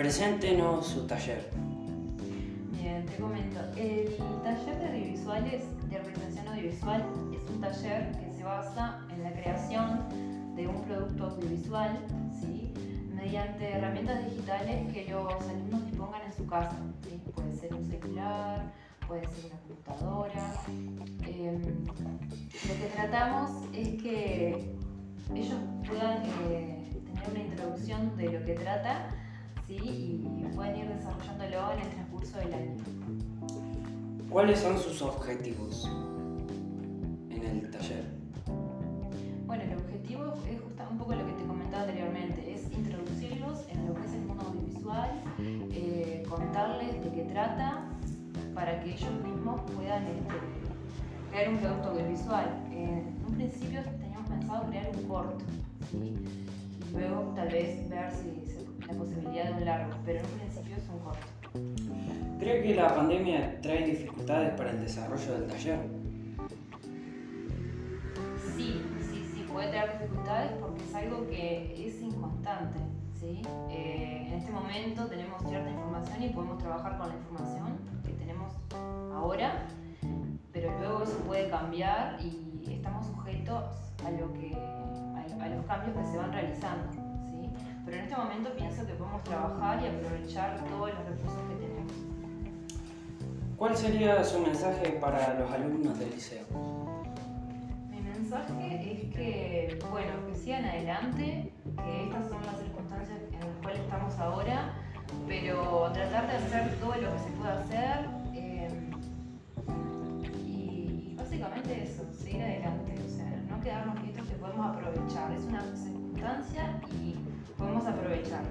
Preséntenos su taller. Bien, te comento. El taller de audiovisuales, de representación audiovisual, es un taller que se basa en la creación de un producto audiovisual, ¿sí? mediante herramientas digitales que los alumnos dispongan en su casa. Puede ser un celular, puede ser una computadora. Em, lo que tratamos es que ellos puedan eh, tener una introducción de lo que trata ¿sí? y pueden ir desarrollándolo en el transcurso del año. ¿Cuáles son sus objetivos en el taller? Bueno, el objetivo es justo un poco lo que te comentaba anteriormente, es introducirlos en lo que es el mundo audiovisual, eh, contarles de qué trata, para que ellos mismos puedan este, crear un producto audiovisual. en un principio teníamos pensado crear un corto, y luego tal vez la posibilidad de un largo, pero en un principio es un corto. ¿Cree que la pandemia trae dificultades para el desarrollo del taller? Sí, sí, sí, puede traer dificultades porque es algo que es inconstante. ¿sí? Eh, en este momento tenemos cierta información y podemos trabajar con la información que tenemos ahora, pero luego eso puede cambiar y estamos sujetos a, lo que, a, a los cambios que se van realizando. Este momento pienso que podemos trabajar y aprovechar todos los recursos que tenemos. ¿Cuál sería su mensaje para los alumnos del liceo? Mi mensaje es que, bueno, que sigan adelante, que estas son las circunstancias en las cuales estamos ahora, pero tratar de hacer todo lo que se pueda hacer eh, y, básicamente eso, seguir adelante, o sea, no quedarnos quietos que podemos aprovechar. Es una circunstancia y podemos aprovechar.